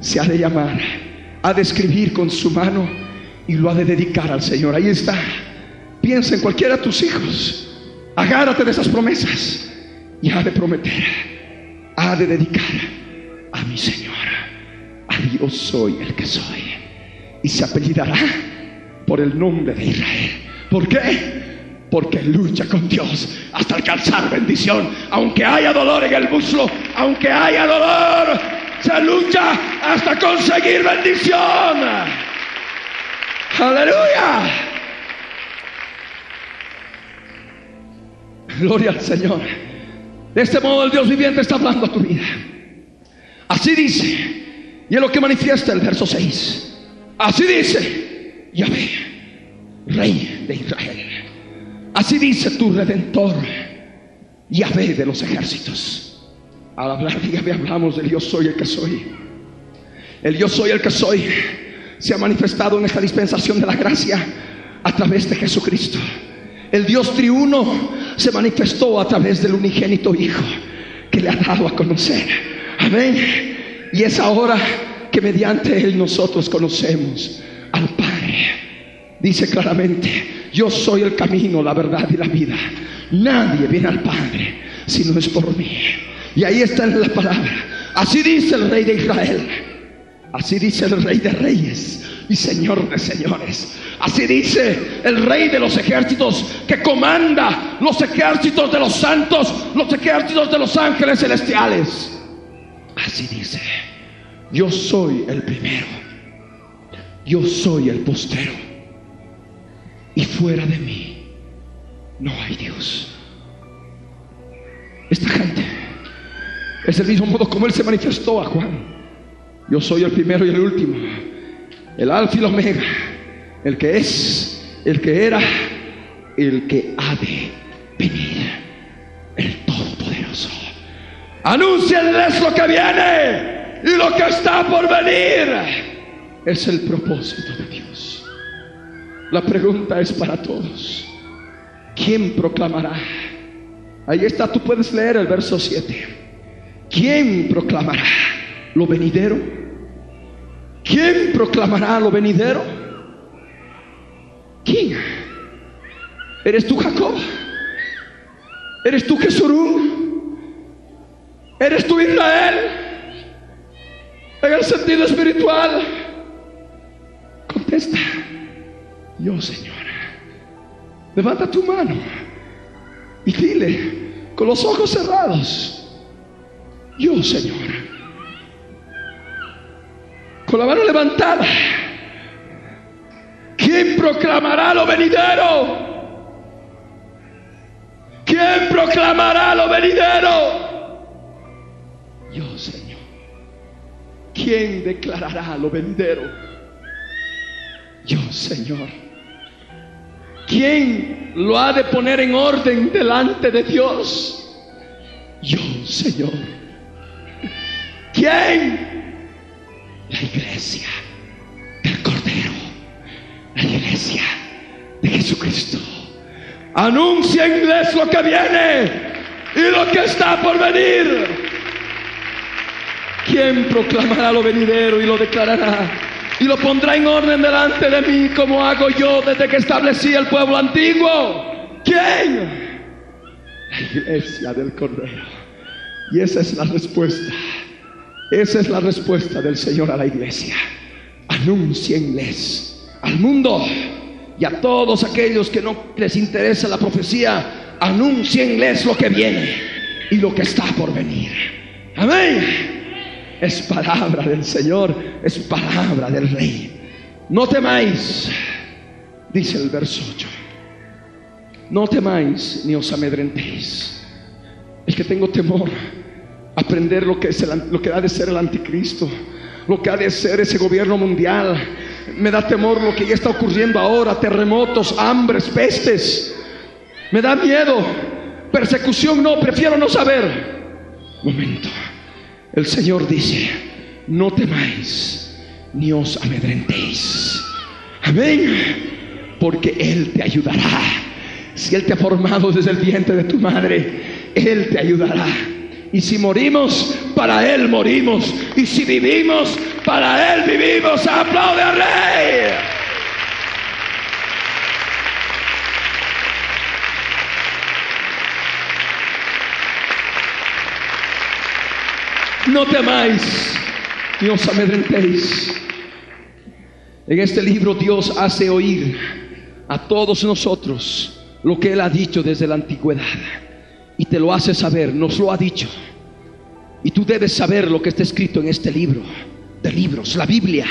se ha de llamar, ha de escribir con su mano y lo ha de dedicar al Señor. Ahí está. Piensa en cualquiera de tus hijos. Agárrate de esas promesas y ha de prometer, ha de dedicar a mi Señor. A Dios soy el que soy. Y se apellidará por el nombre de Israel. ¿Por qué? Porque lucha con Dios hasta alcanzar bendición. Aunque haya dolor en el muslo, aunque haya dolor, se lucha hasta conseguir bendición. Aleluya. Gloria al Señor. De este modo el Dios viviente está hablando a tu vida. Así dice. Y es lo que manifiesta el verso 6. Así dice Yahvé, Rey de Israel. Así dice tu redentor, Yahvé de los ejércitos. Al hablar Yahvé hablamos del yo soy el que soy. El yo soy el que soy se ha manifestado en esta dispensación de la gracia a través de Jesucristo. El Dios triuno se manifestó a través del unigénito Hijo que le ha dado a conocer. Amén. Y es ahora que mediante Él nosotros conocemos al Padre. Dice claramente, yo soy el camino, la verdad y la vida. Nadie viene al Padre si no es por mí. Y ahí está en la palabra. Así dice el Rey de Israel. Así dice el Rey de Reyes y Señor de Señores. Así dice el Rey de los ejércitos que comanda los ejércitos de los santos, los ejércitos de los ángeles celestiales. Así dice, yo soy el primero, yo soy el postero, y fuera de mí no hay Dios. Esta gente es el mismo modo como Él se manifestó a Juan. Yo soy el primero y el último, el alfa y el omega, el que es, el que era, el que ha de venir, el Todopoderoso. Anúncienles lo que viene y lo que está por venir. Es el propósito de Dios. La pregunta es para todos. ¿Quién proclamará? Ahí está, tú puedes leer el verso 7. ¿Quién proclamará lo venidero? ¿Quién proclamará lo venidero? ¿Quién? ¿Eres tú Jacob? ¿Eres tú Jesurún? ¿Eres tú Israel? En el sentido espiritual. Contesta. Yo, Señor. Levanta tu mano y dile con los ojos cerrados. Yo, Señor. Con la mano levantada. ¿Quién proclamará lo venidero? ¿Quién proclamará lo venidero? Yo, Señor. ¿Quién declarará lo venidero? Yo, Señor. ¿Quién lo ha de poner en orden delante de Dios? Yo, Señor. ¿Quién? La iglesia del Cordero. La iglesia de Jesucristo. Anuncienles lo que viene y lo que está por venir. ¿Quién proclamará lo venidero y lo declarará? Y lo pondrá en orden delante de mí como hago yo desde que establecí el pueblo antiguo. ¿Quién? La iglesia del Cordero. Y esa es la respuesta. Esa es la respuesta del Señor a la iglesia. Anúncienles al mundo y a todos aquellos que no les interesa la profecía, anúncienles lo que viene y lo que está por venir. Amén. Es palabra del Señor, es palabra del Rey. No temáis, dice el verso 8. No temáis ni os amedrentéis. Es que tengo temor aprender lo que, es el- lo que ha de ser el anticristo, lo que ha de ser ese gobierno mundial. Me da temor lo que ya está ocurriendo ahora, terremotos, hambres, pestes. Me da miedo, persecución no, prefiero no saber. Momento, el Señor dice, no temáis ni os amedrentéis. Amén, porque Él te ayudará. Si Él te ha formado desde el vientre de tu madre, Él te ayudará Y si morimos, para Él morimos. Y si vivimos, para Él vivimos. Aplaude al Rey. No temáis, ni os amedrentéis. En este libro Dios hace oír a todos nosotros lo que Él ha dicho desde la antigüedad. Y te lo hace saber, nos lo ha dicho. Y tú debes saber lo que está escrito en este libro de libros, la Biblia.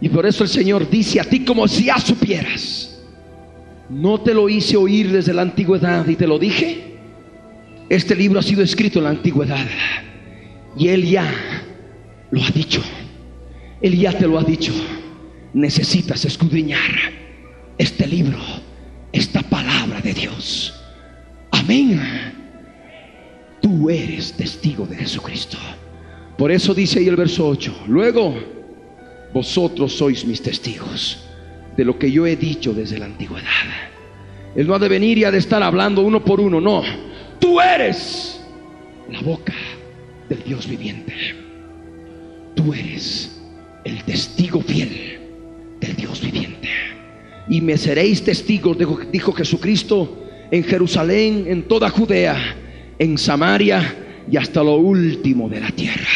Y por eso el Señor dice a ti como si ya supieras. No te lo hice oír desde la antigüedad y te lo dije. Este libro ha sido escrito en la antigüedad. Y Él ya lo ha dicho. Él ya te lo ha dicho. Necesitas escudriñar este libro, esta palabra de Dios. Amén. Tú eres testigo de Jesucristo. Por eso dice ahí el verso 8. Luego, vosotros sois mis testigos de lo que yo he dicho desde la antigüedad. Él no ha de venir y ha de estar hablando uno por uno, no. Tú eres la boca del Dios viviente. Tú eres el testigo fiel del Dios viviente. Y me seréis testigos, dijo, Jesucristo, en Jerusalén, en toda Judea, en Samaria y hasta lo último de la tierra.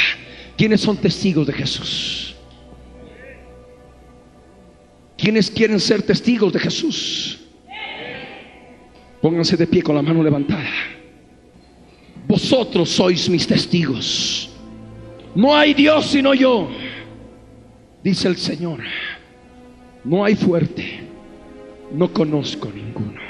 ¿Quiénes son testigos de Jesús? ¿Quiénes quieren ser testigos de Jesús? Pónganse de pie con la mano levantada. Vosotros sois mis testigos. No hay Dios sino yo, dice el Señor. No hay fuerte, no conozco ninguno.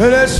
Eres tú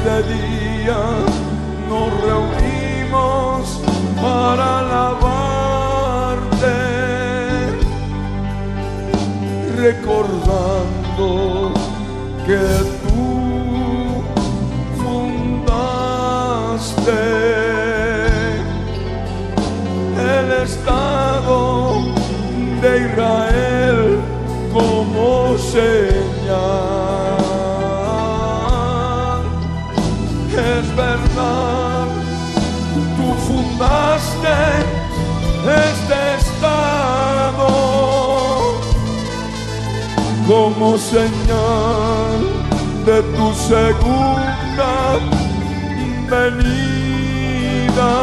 este día nos reunimos para alabarte recordando que tú fundaste el Estado de Israel como señal. Como señal de tu segunda venida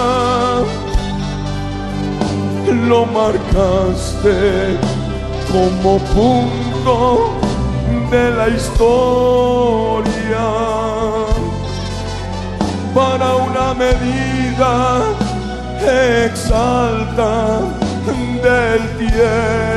lo marcaste como punto de la historia para una medida exalta del tiempo.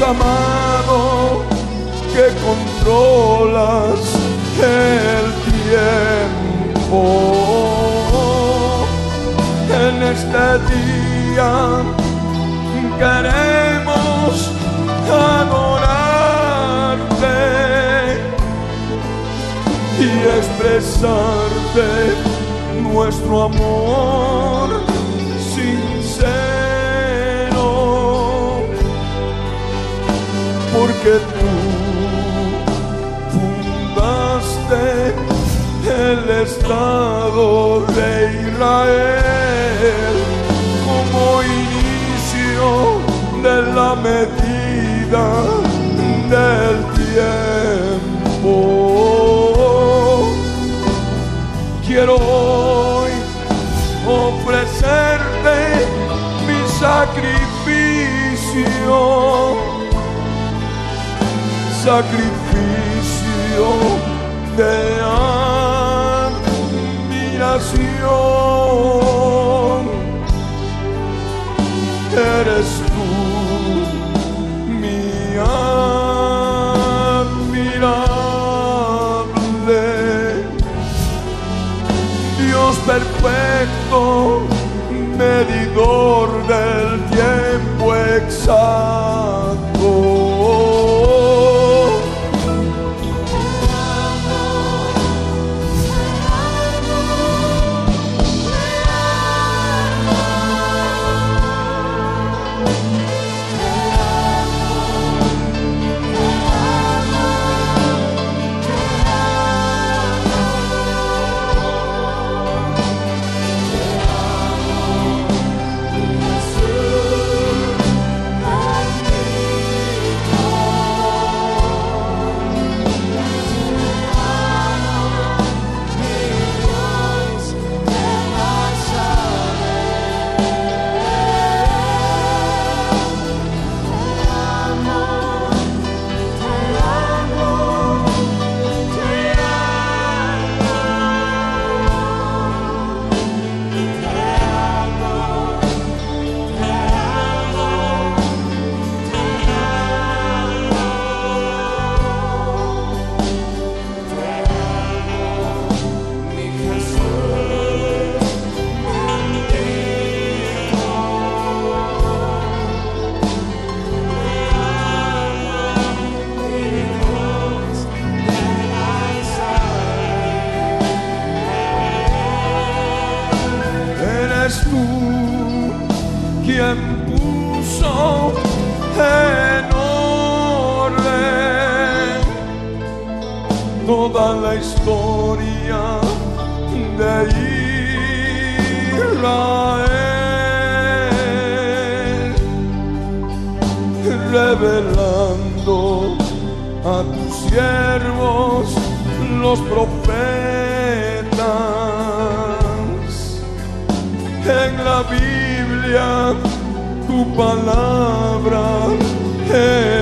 Dios amado, que controlas el tiempo. En este día queremos adorarte y expresarte nuestro amor porque tú fundaste el Estado de Israel como inicio de la medida del tiempo. Quiero hoy ofrecerte mi sacrificio sacrificio de admiración. los profetas. En la Biblia tu palabra es.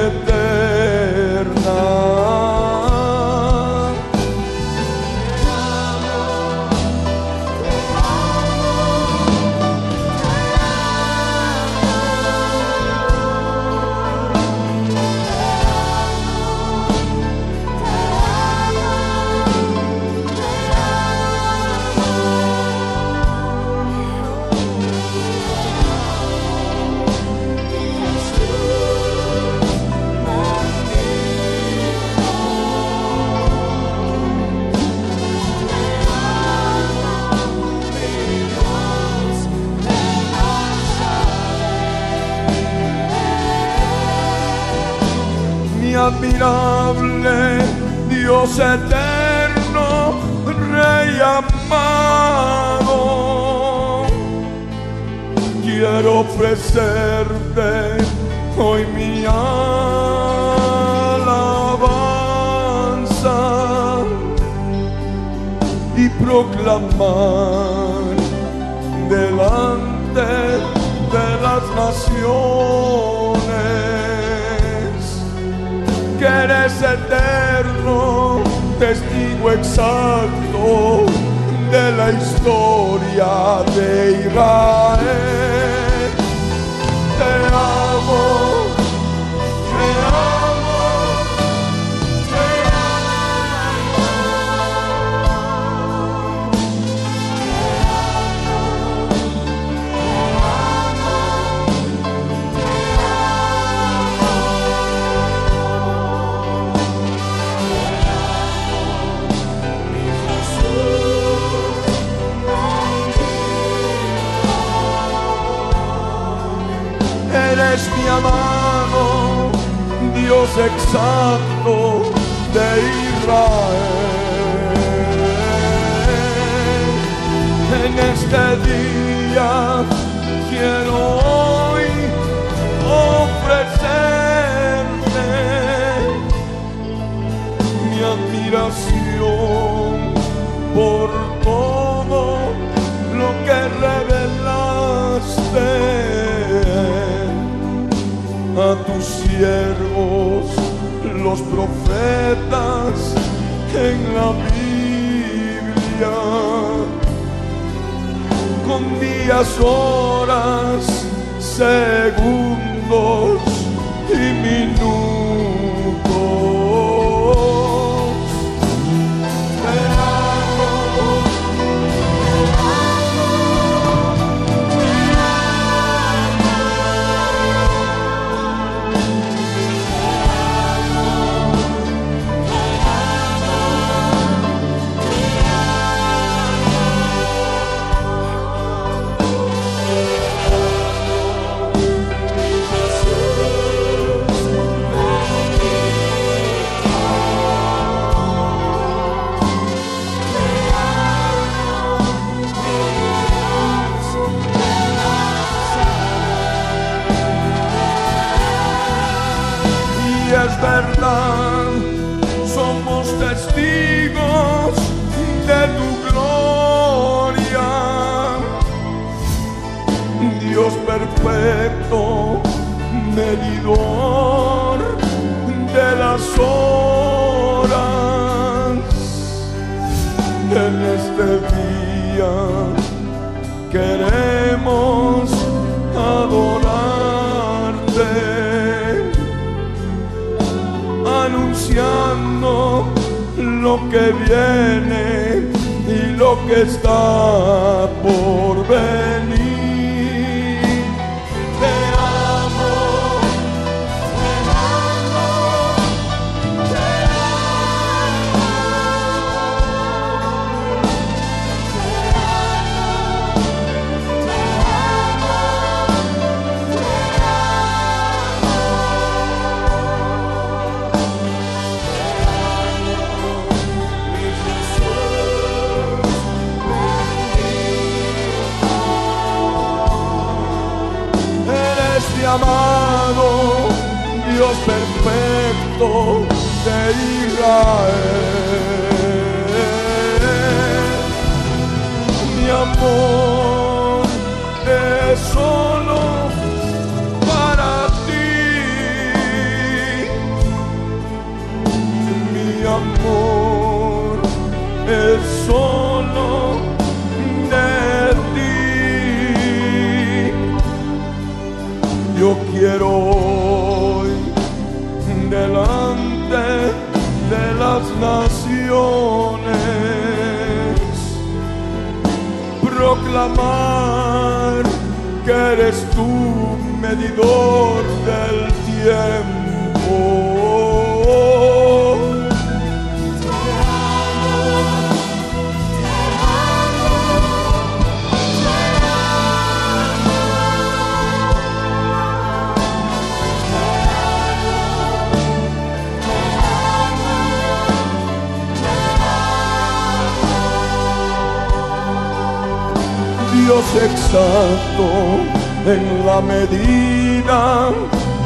en la medida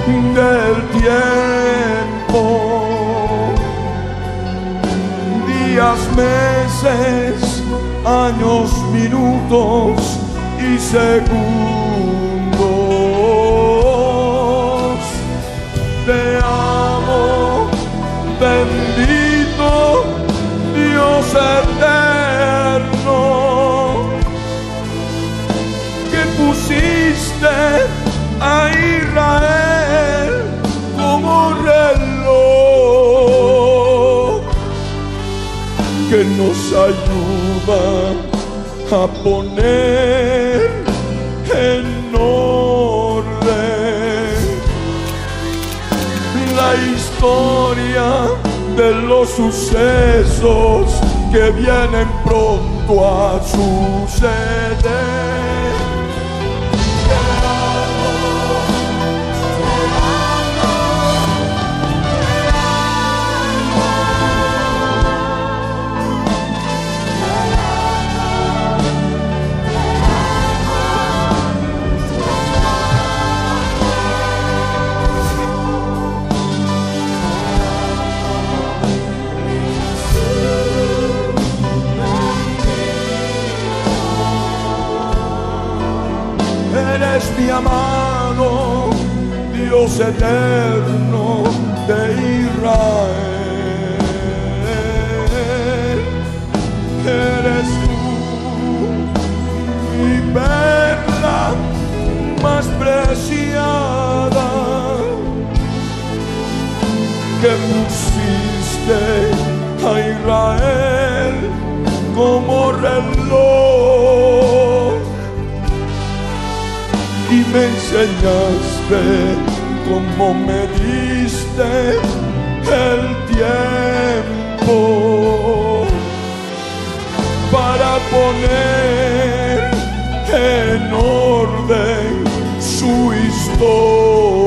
del tiempo. Días, meses, años, minutos y segundos. va a poner en orden la historia de los sucesos que vienen pronto a suceder. amado Dios eterno de Israel. Eres tú mi perla más preciada que pusiste a Israel como reloj. me enseñaste, como me diste el tiempo para poner en orden su historia.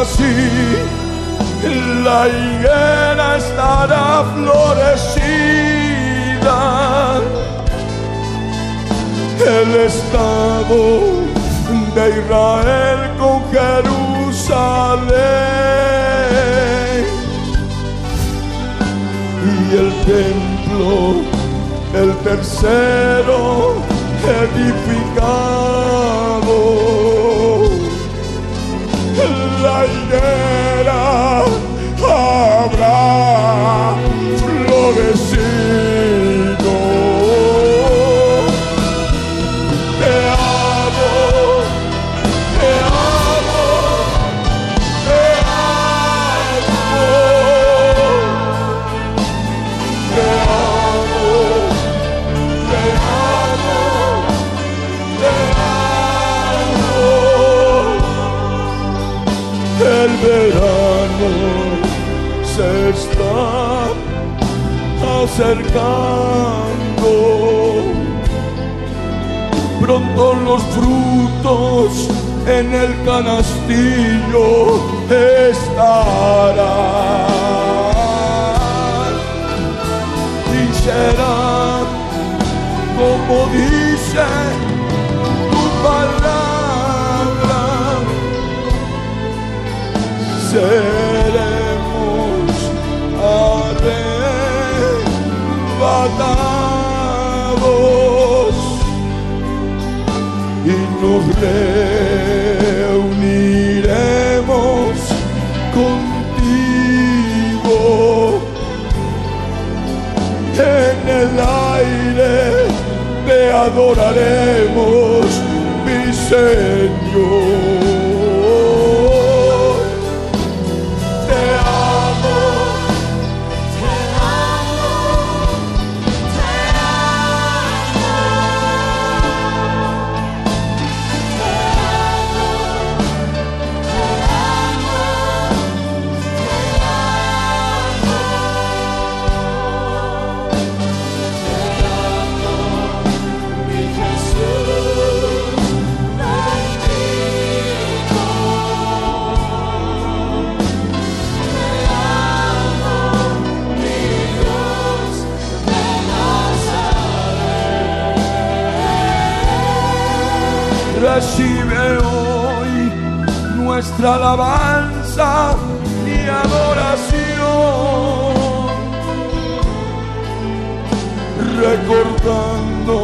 Así la higuera estará florecida el estado de Israel con Jerusalén y el templo, el tercero edificado. Habrá florecido. Acercando. Pronto los frutos en el canastillo estarán. Y será como dice tu palabra nos reuniremos contigo. En el aire te adoraremos mi Señor recibe hoy nuestra alabanza y adoración, recordando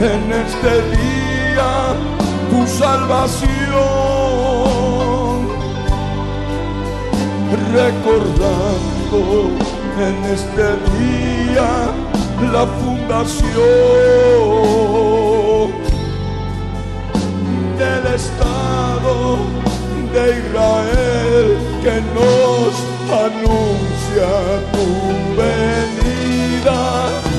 en este día tu salvación, recordando en este día la fundación de Israel que nos anuncia tu venida.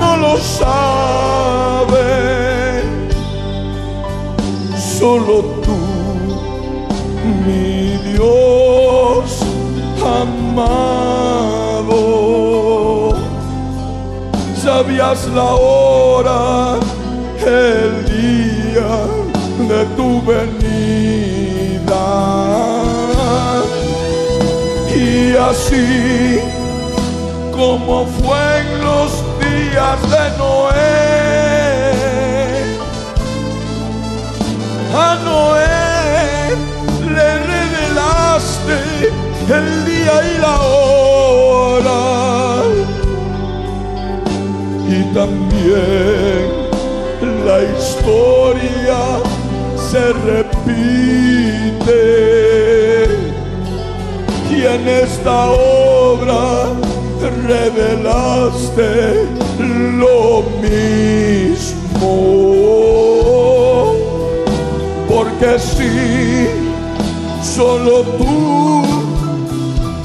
No lo saben. Solo tú, mi Dios amado, sabías la hora, el día de tu venida. Y así como fue en los días de Noé, a Noé le revelaste el día y la hora. Y también la historia se repite. Y en esta obra revelaste lo mismo. Porque si solo tú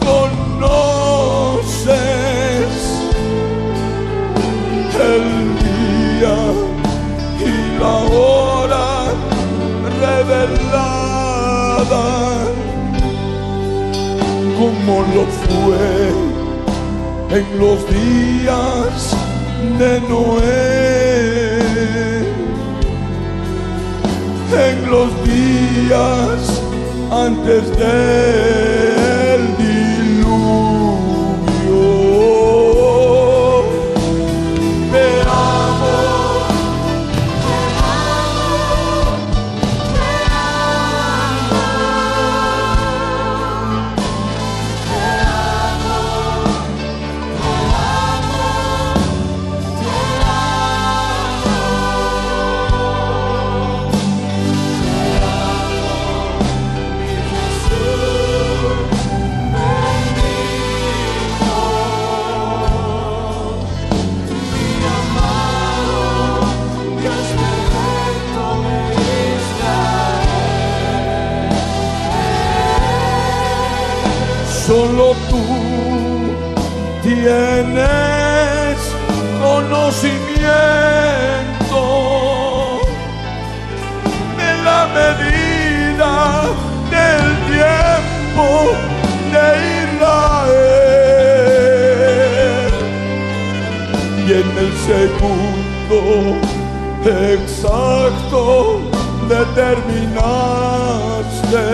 conoces el día y la hora revelada como lo fue en los días de Noé, en los días antes del segundo exacto determinaste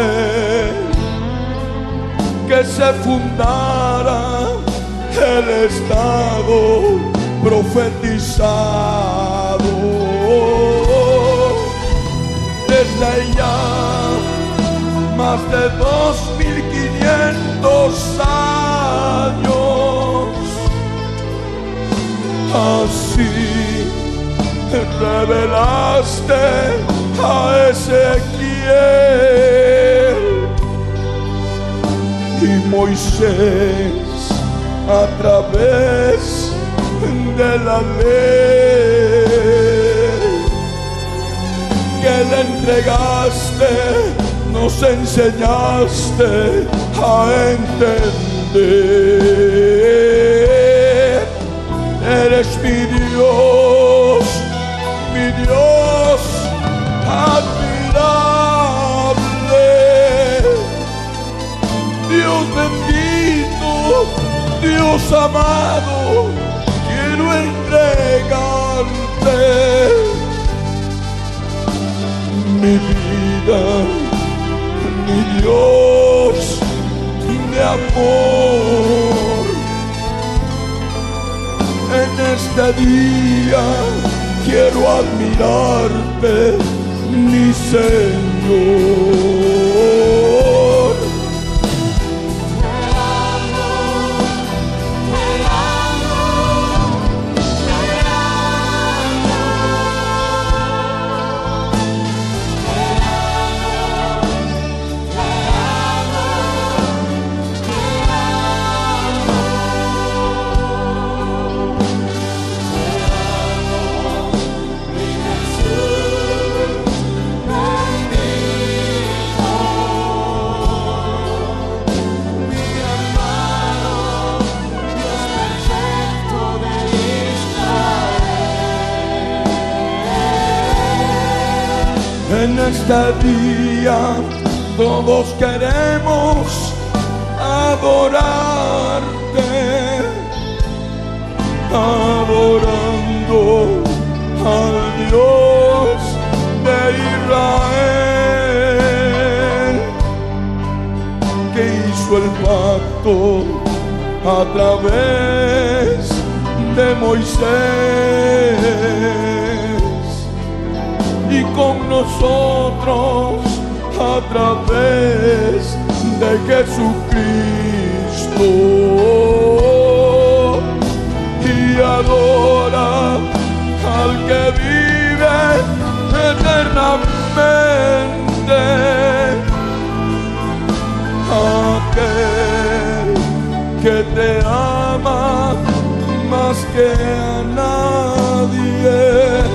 que se fundara el Estado profetizado. Desde ya más de dos mil quinientos así revelaste a Ezequiel y Moisés a través de la ley que le entregaste, nos enseñaste a entender. Eres mi Dios, mi Dios admirable. Dios bendito, Dios amado, quiero entregarte mi vida, mi Dios de amor. Este día quiero admirarte, mi Señor. Este día todos queremos adorarte, adorando al Dios de Israel, que hizo el pacto a través de Moisés con nosotros a través de Jesucristo. Y adora al que vive eternamente. Aquel que te ama más que a nadie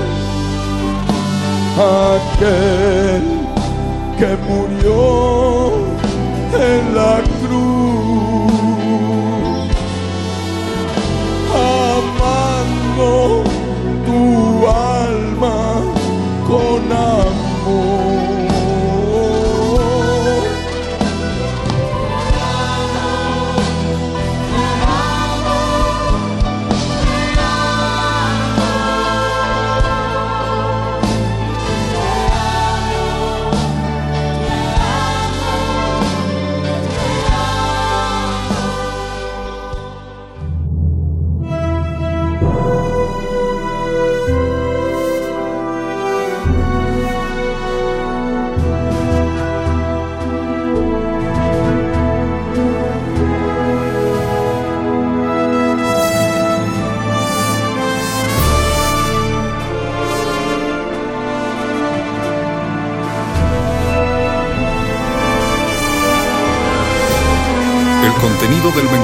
aquel que murió en la